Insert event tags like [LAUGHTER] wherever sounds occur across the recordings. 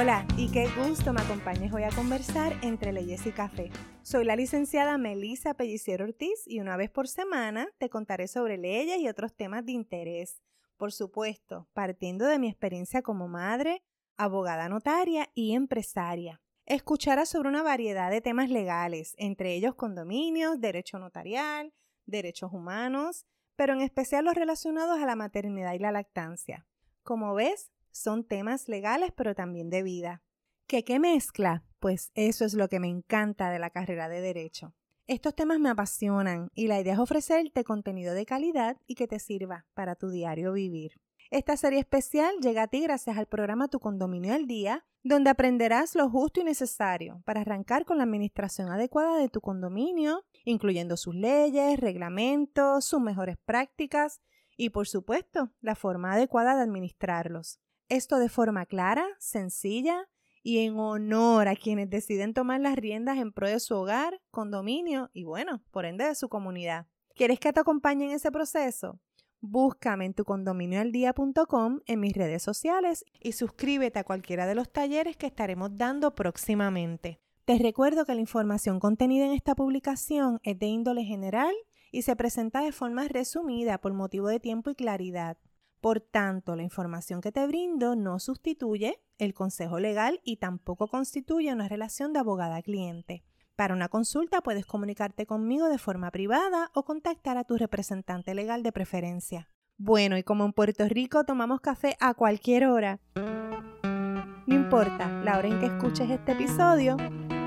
Hola y qué gusto me acompañes hoy a conversar entre leyes y café. Soy la licenciada Melissa Pelliciero Ortiz y una vez por semana te contaré sobre leyes y otros temas de interés. Por supuesto, partiendo de mi experiencia como madre, abogada notaria y empresaria. Escucharás sobre una variedad de temas legales, entre ellos condominios, derecho notarial, derechos humanos, pero en especial los relacionados a la maternidad y la lactancia. Como ves, son temas legales pero también de vida. ¿Qué qué mezcla? Pues eso es lo que me encanta de la carrera de derecho. Estos temas me apasionan y la idea es ofrecerte contenido de calidad y que te sirva para tu diario vivir. Esta serie especial llega a ti gracias al programa Tu Condominio al Día, donde aprenderás lo justo y necesario para arrancar con la administración adecuada de tu condominio, incluyendo sus leyes, reglamentos, sus mejores prácticas y, por supuesto, la forma adecuada de administrarlos. Esto de forma clara, sencilla y en honor a quienes deciden tomar las riendas en pro de su hogar, condominio y, bueno, por ende de su comunidad. ¿Quieres que te acompañe en ese proceso? Búscame en tu condominioaldía.com en mis redes sociales y suscríbete a cualquiera de los talleres que estaremos dando próximamente. Te recuerdo que la información contenida en esta publicación es de índole general y se presenta de forma resumida por motivo de tiempo y claridad. Por tanto, la información que te brindo no sustituye el consejo legal y tampoco constituye una relación de abogada-cliente. Para una consulta puedes comunicarte conmigo de forma privada o contactar a tu representante legal de preferencia. Bueno, y como en Puerto Rico tomamos café a cualquier hora, no importa la hora en que escuches este episodio,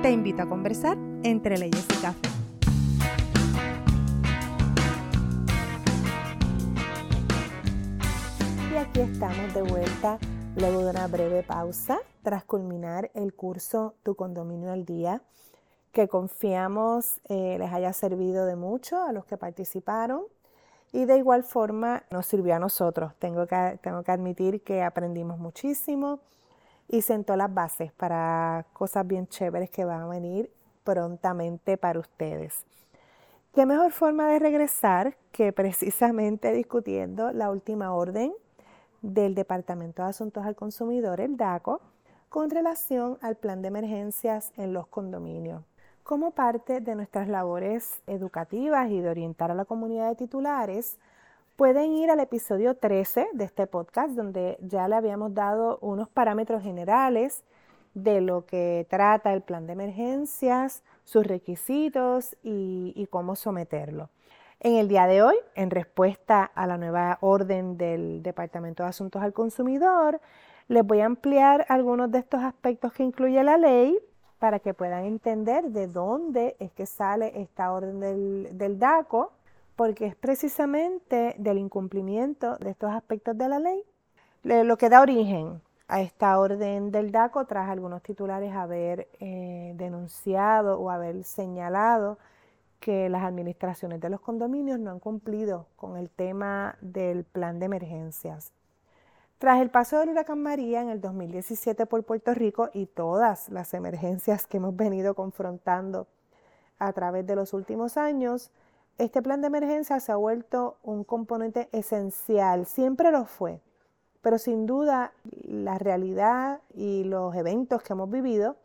te invito a conversar entre leyes y café. Y estamos de vuelta luego de una breve pausa tras culminar el curso Tu Condominio al Día, que confiamos eh, les haya servido de mucho a los que participaron y de igual forma nos sirvió a nosotros. Tengo que, tengo que admitir que aprendimos muchísimo y sentó las bases para cosas bien chéveres que van a venir prontamente para ustedes. ¿Qué mejor forma de regresar que precisamente discutiendo la última orden del Departamento de Asuntos al Consumidor, el DACO, con relación al plan de emergencias en los condominios. Como parte de nuestras labores educativas y de orientar a la comunidad de titulares, pueden ir al episodio 13 de este podcast, donde ya le habíamos dado unos parámetros generales de lo que trata el plan de emergencias, sus requisitos y, y cómo someterlo. En el día de hoy, en respuesta a la nueva orden del Departamento de Asuntos al Consumidor, les voy a ampliar algunos de estos aspectos que incluye la ley para que puedan entender de dónde es que sale esta orden del, DACO, porque es precisamente del incumplimiento de estos aspectos de la ley lo que da origen a esta orden del DACO tras algunos titulares haber eh, denunciado o haber señalado que las administraciones de los condominios no han cumplido con el tema del plan de emergencias. Tras el paso del huracán María en el 2017 por Puerto Rico y todas las emergencias que hemos venido confrontando a través de los últimos años, este plan de emergencia se ha vuelto un componente esencial, siempre lo fue, pero sin duda la realidad y los eventos que hemos vivido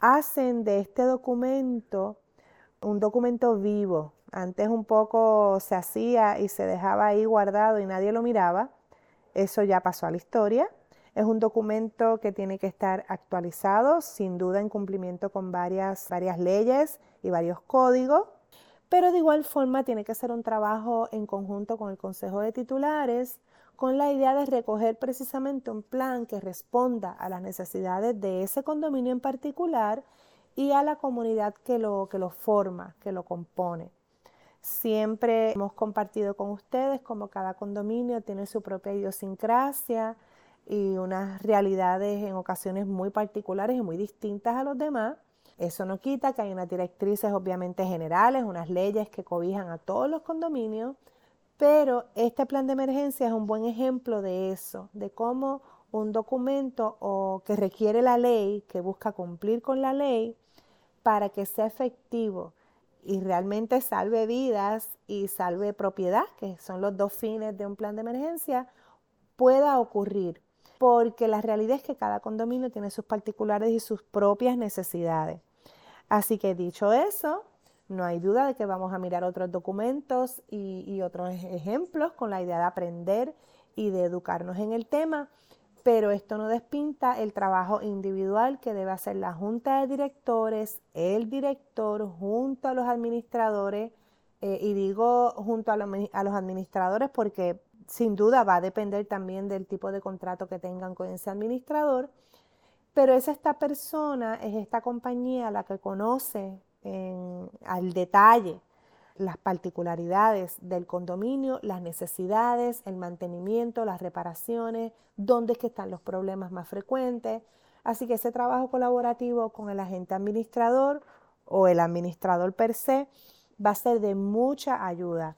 hacen de este documento un documento vivo. Antes un poco se hacía y se dejaba ahí guardado y nadie lo miraba. Eso ya pasó a la historia. Es un documento que tiene que estar actualizado, sin duda en cumplimiento con varias, varias leyes y varios códigos, pero de igual forma tiene que ser un trabajo en conjunto con el Consejo de Titulares, con la idea de recoger precisamente un plan que responda a las necesidades de ese condominio en particular y a la comunidad que lo, que lo forma, que lo compone. Siempre hemos compartido con ustedes como cada condominio tiene su propia idiosincrasia y unas realidades en ocasiones muy particulares y muy distintas a los demás. Eso no quita que hay unas directrices obviamente generales, unas leyes que cobijan a todos los condominios, pero este plan de emergencia es un buen ejemplo de eso, de cómo un documento o que requiere la ley, que busca cumplir con la ley, para que sea efectivo y realmente salve vidas y salve propiedad, que son los dos fines de un plan de emergencia, pueda ocurrir. porque la realidad es que cada condominio tiene sus particulares y sus propias necesidades. Así que dicho eso, no hay duda de que vamos a mirar otros documentos y, y otros ejemplos con la idea de aprender y de educarnos en el tema, pero esto no despinta el trabajo individual que debe hacer la junta de directores, el director, junto a los administradores, eh, y digo junto a, a los administradores porque sin duda va a depender también del tipo de contrato que tengan con ese administrador, pero es esta persona, es esta compañía la que conoce al detalle las particularidades del condominio, las necesidades, el mantenimiento, las reparaciones, dónde es que están los problemas más frecuentes. Así que ese trabajo colaborativo con el agente administrador o el administrador per se va a ser de mucha ayuda.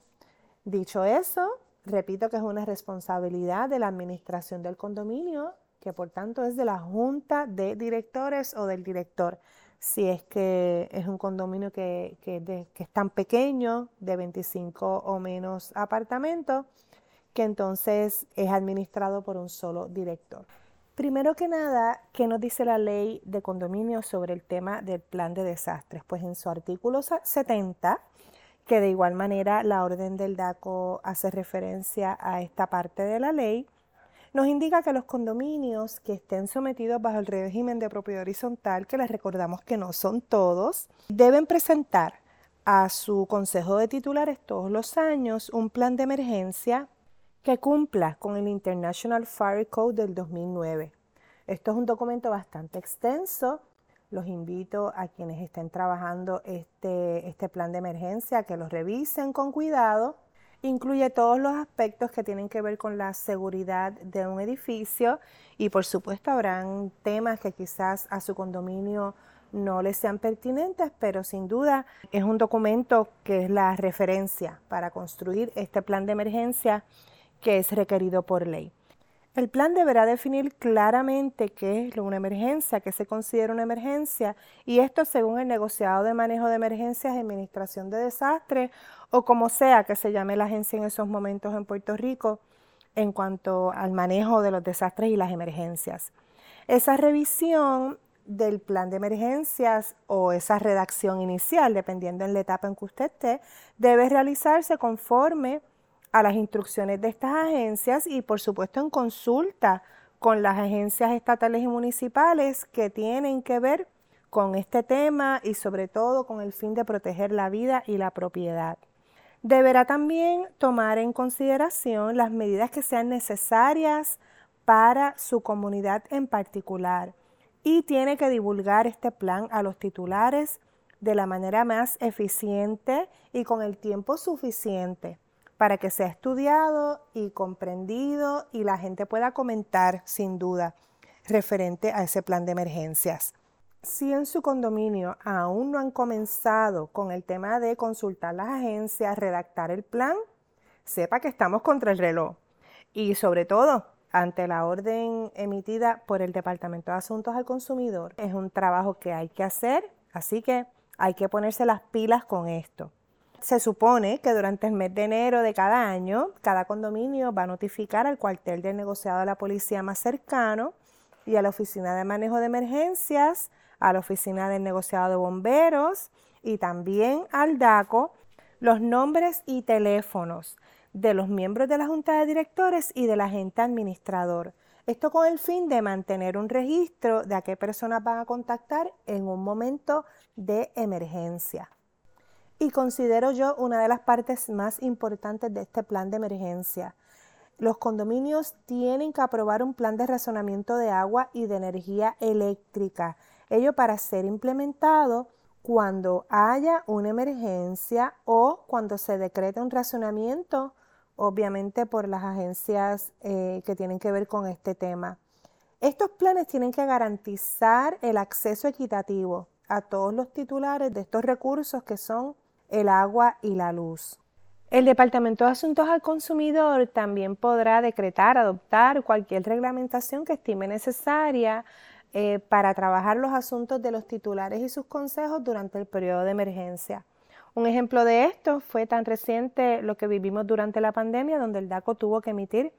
Dicho eso, repito que es una responsabilidad de la administración del condominio, que por tanto es de la junta de directores o del director si es que es un condominio que, es tan pequeño, de 25 o menos apartamentos, que entonces es administrado por un solo director. Primero que nada, ¿qué nos dice la ley de condominio sobre el tema del plan de desastres? Pues en su artículo 70, que de igual manera la orden del DACO hace referencia a esta parte de la ley, nos indica que los condominios que estén sometidos bajo el régimen de propiedad horizontal, que les recordamos que no son todos, deben presentar a su consejo de titulares todos los años un plan de emergencia que cumpla con el International Fire Code del 2009. Esto es un documento bastante extenso. Los invito a quienes estén trabajando este, este plan de emergencia que lo revisen con cuidado incluye todos los aspectos que tienen que ver con la seguridad de un edificio y por supuesto habrán temas que quizás a su condominio no les sean pertinentes, pero sin duda es un documento que es la referencia para construir este plan de emergencia que es requerido por ley. El plan deberá definir claramente qué es una emergencia, qué se considera una emergencia, y esto según el negociado de manejo de emergencias y administración de desastres, o como sea que se llame la agencia en esos momentos en Puerto Rico, en cuanto al manejo de los desastres y las emergencias. Esa revisión del plan de emergencias o esa redacción inicial, dependiendo en la etapa en que usted esté, debe realizarse conforme a las instrucciones de estas agencias y por supuesto en consulta con las agencias estatales y municipales que tienen que ver con este tema y sobre todo con el fin de proteger la vida y la propiedad. Deberá también tomar en consideración las medidas que sean necesarias para su comunidad en particular y tiene que divulgar este plan a los titulares de la manera más eficiente y con el tiempo suficiente para que sea estudiado y comprendido y la gente pueda comentar sin duda referente a ese plan de emergencias. Si en su condominio aún no han comenzado con el tema de consultar las agencias, redactar el plan, sepa que estamos contra el reloj. Y sobre todo, ante la orden emitida por el Departamento de Asuntos al Consumidor, es un trabajo que hay que hacer, así que hay que ponerse las pilas con esto. Se supone que durante el mes de enero de cada año, cada condominio va a notificar al cuartel del negociado de la policía más cercano y a la oficina de manejo de emergencias, a la oficina del negociado de bomberos y también al DACO los nombres y teléfonos de los miembros de la junta de directores y del agente administrador. Esto con el fin de mantener un registro de a qué personas van a contactar en un momento de emergencia y considero yo una de las partes más importantes de este plan de emergencia. Los condominios tienen que aprobar un plan de razonamiento de agua y de energía eléctrica. Ello para ser implementado cuando haya una emergencia o cuando se decrete un razonamiento, obviamente por las agencias eh, que tienen que ver con este tema. Estos planes tienen que garantizar el acceso equitativo a todos los titulares de estos recursos que son el agua y la luz. El Departamento de Asuntos al Consumidor también podrá decretar, adoptar cualquier reglamentación que estime necesaria eh, para trabajar los asuntos de los titulares y sus consejos durante el periodo de emergencia. Un ejemplo de esto fue tan reciente lo que vivimos durante la pandemia, donde el DACO tuvo que emitir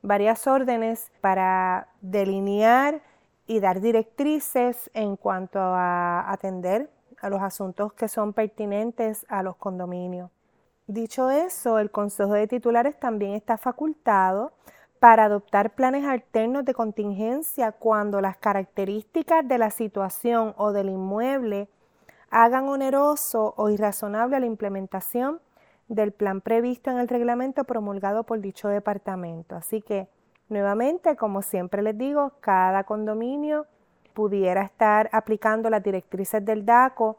varias órdenes para delinear y dar directrices en cuanto a atender a los asuntos que son pertinentes a los condominios. Dicho eso, el Consejo de Titulares también está facultado para adoptar planes alternos de contingencia cuando las características de la situación o del inmueble hagan oneroso o irrazonable la implementación del plan previsto en el reglamento promulgado por dicho departamento. Así que, nuevamente, como siempre les digo, cada condominio pudiera estar aplicando las directrices del DACO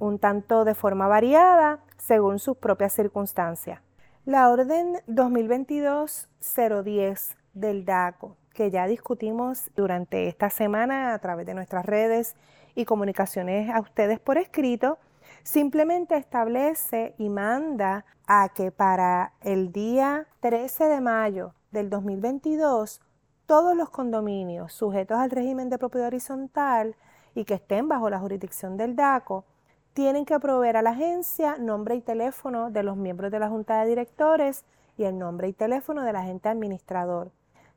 un tanto de forma variada según sus propias circunstancias. La orden 2022-010 del DACO, que ya discutimos durante esta semana a través de nuestras redes y comunicaciones a ustedes por escrito, simplemente establece y manda a que para el día 13 de mayo del 2022 todos los condominios sujetos al régimen de propiedad horizontal y que estén bajo la jurisdicción del DACO tienen que proveer a la agencia nombre y teléfono de los miembros de la junta de directores y el nombre y teléfono del agente administrador.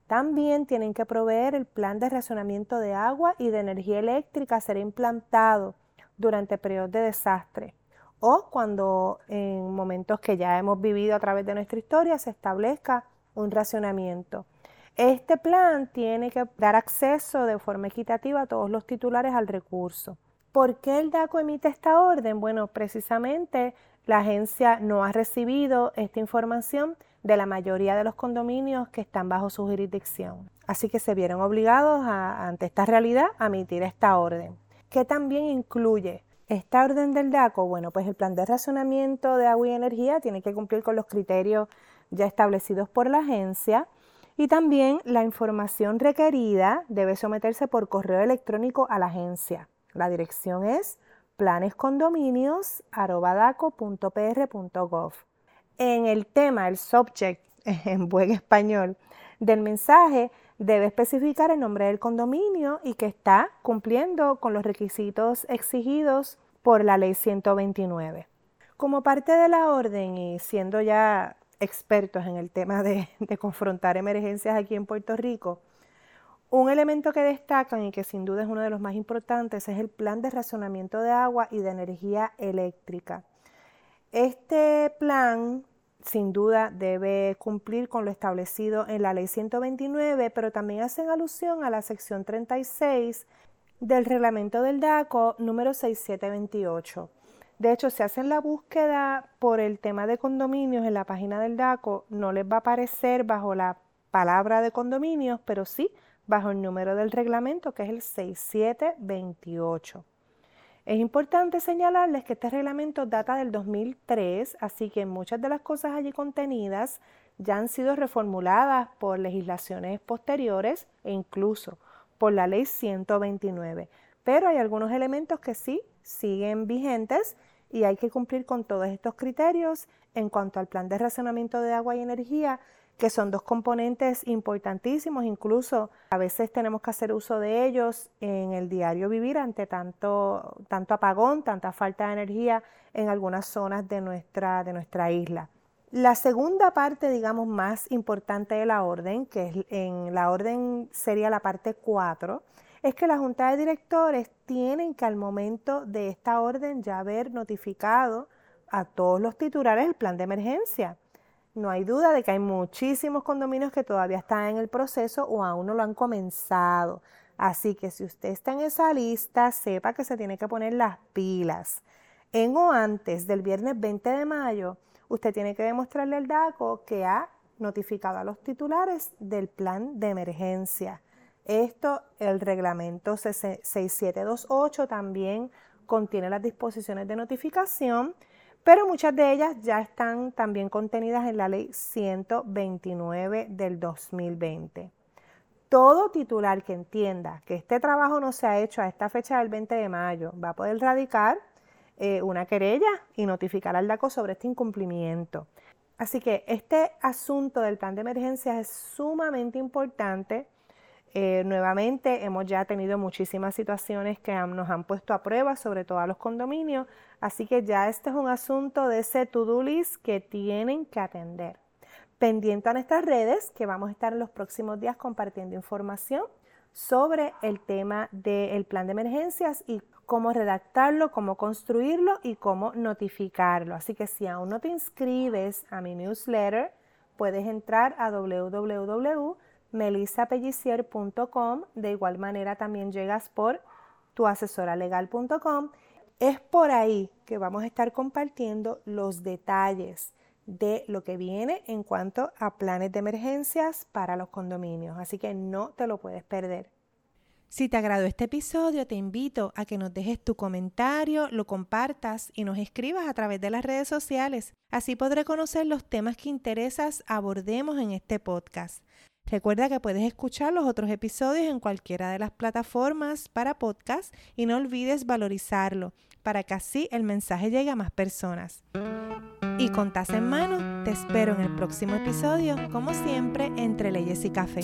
También tienen que proveer el plan de racionamiento de agua y de energía eléctrica a ser implantado durante periodos de desastre o cuando en momentos que ya hemos vivido a través de nuestra historia se establezca un racionamiento. Este plan tiene que dar acceso de forma equitativa a todos los titulares al recurso. ¿Por qué el DACO emite esta orden? Bueno, precisamente la agencia no ha recibido esta información de la mayoría de los condominios que están bajo su jurisdicción. Así que se vieron obligados ante esta realidad a emitir esta orden. ¿Qué también incluye esta orden del DACO? Bueno, pues el plan de racionamiento de agua y energía tiene que cumplir con los criterios ya establecidos por la agencia y también la información requerida debe someterse por correo electrónico a la agencia. La dirección es planescondominios.daco.pr.gov. En el tema, el subject [LAUGHS] en buen español del mensaje, debe especificar el nombre del condominio y que está cumpliendo con los requisitos exigidos por la ley 129. Como parte de la orden y siendo ya expertos en el tema de, confrontar emergencias aquí en Puerto Rico, un elemento que destacan y que sin duda es uno de los más importantes es el plan de racionamiento de agua y de energía eléctrica. Este plan sin duda debe cumplir con lo establecido en la ley 129, pero también hacen alusión a la sección 36 del reglamento del DACO número 6728. De hecho, si hacen la búsqueda por el tema de condominios en la página del DACO, no les va a aparecer bajo la palabra de condominios, pero sí bajo el número del reglamento que es el 6728. Es importante señalarles que este reglamento data del 2003, así que muchas de las cosas allí contenidas ya han sido reformuladas por legislaciones posteriores e incluso por la ley 129. Pero hay algunos elementos que sí siguen vigentes y hay que cumplir con todos estos criterios en cuanto al plan de racionamiento de agua y energía que son dos componentes importantísimos, incluso a veces tenemos que hacer uso de ellos en el diario vivir ante tanto, tanto apagón, tanta falta de energía en algunas zonas de nuestra, de nuestra isla. La segunda parte, digamos, más importante de la orden, que es en la orden sería la parte 4, es que la Junta de Directores tienen que al momento de esta orden ya haber notificado a todos los titulares el plan de emergencia. No hay duda de que hay muchísimos condominios que todavía están en el proceso o aún no lo han comenzado. Así que si usted está en esa lista, sepa que se tiene que poner las pilas. En o antes del viernes 20 de mayo, usted tiene que demostrarle al DACO que ha notificado a los titulares del plan de emergencia. Esto, el reglamento 6728 también contiene las disposiciones de notificación pero muchas de ellas ya están también contenidas en la ley 129 del 2020. Todo titular que entienda que este trabajo no se ha hecho a esta fecha del 20 de mayo va a poder radicar eh, una querella y notificar al DACO sobre este incumplimiento. Así que este asunto del plan de emergencia es sumamente importante eh, nuevamente hemos ya tenido muchísimas situaciones que nos han puesto a prueba, sobre todo a los condominios, así que ya este es un asunto de ese to-do list que tienen que atender. pendiente a nuestras redes que vamos a estar en los próximos días compartiendo información sobre el tema del plan de emergencias y cómo redactarlo, cómo construirlo y cómo notificarlo. Así que si aún no te inscribes a mi newsletter, puedes entrar a www.melisapellicier.com. De igual manera también llegas por tuasesoralegal.com. Es por ahí que vamos a estar compartiendo los detalles de lo que viene en cuanto a planes de emergencias para los condominios. Así que no te lo puedes perder. Si te agradó este episodio, te invito a que nos dejes tu comentario, lo compartas y nos escribas a través de las redes sociales. Así podré conocer los temas que interesas abordemos en este podcast. Recuerda que puedes escuchar los otros episodios en cualquiera de las plataformas para podcast y no olvides valorizarlo para que así el mensaje llegue a más personas. Y con taza en mano, te espero en el próximo episodio, como siempre, entre leyes y café.